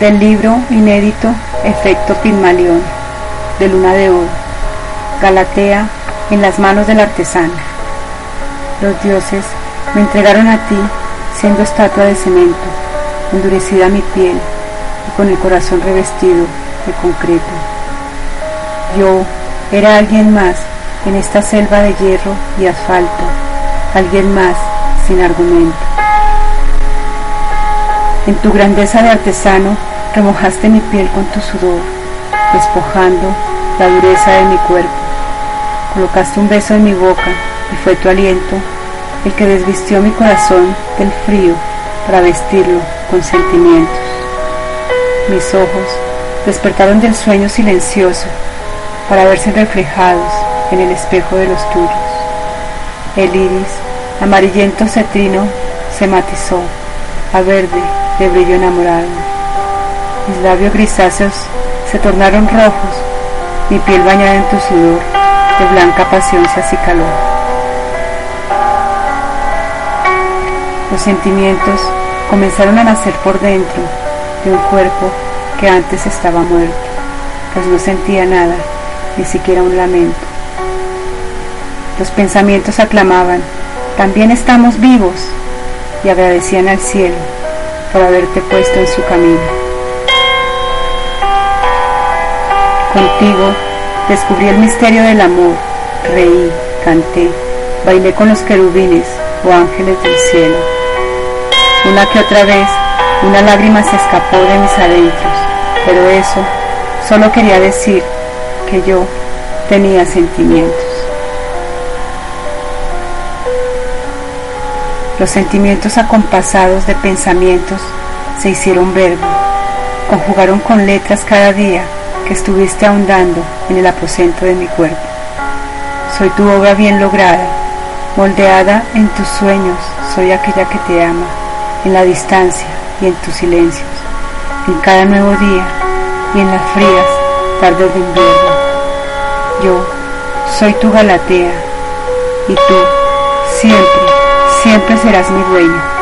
Del libro inédito Efecto Pigmalión, de Luna de Oro, Galatea en las manos del artesano. Los dioses me entregaron a ti siendo estatua de cemento, endurecida mi piel y con el corazón revestido de concreto. Yo era alguien más en esta selva de hierro y asfalto, alguien más sin argumento. En tu grandeza de artesano remojaste mi piel con tu sudor, despojando la dureza de mi cuerpo. Colocaste un beso en mi boca y fue tu aliento el que desvistió mi corazón del frío para vestirlo con sentimientos. Mis ojos despertaron del sueño silencioso para verse reflejados en el espejo de los tuyos. El iris, amarillento cetrino, se matizó verde de brillo enamorado. Mis labios grisáceos se tornaron rojos, mi piel bañada en tu sudor, de blanca pasión se acicaló. Los sentimientos comenzaron a nacer por dentro de un cuerpo que antes estaba muerto, pues no sentía nada, ni siquiera un lamento. Los pensamientos aclamaban, también estamos vivos, y agradecían al cielo por haberte puesto en su camino. Contigo descubrí el misterio del amor, reí, canté, bailé con los querubines o ángeles del cielo. Una que otra vez una lágrima se escapó de mis adentros, pero eso solo quería decir que yo tenía sentimientos. Los sentimientos acompasados de pensamientos se hicieron verbo, conjugaron con letras cada día que estuviste ahondando en el aposento de mi cuerpo. Soy tu obra bien lograda, moldeada en tus sueños, soy aquella que te ama, en la distancia y en tus silencios, en cada nuevo día y en las frías tardes de invierno. Yo soy tu Galatea y tú siempre siempre serás mi dueño.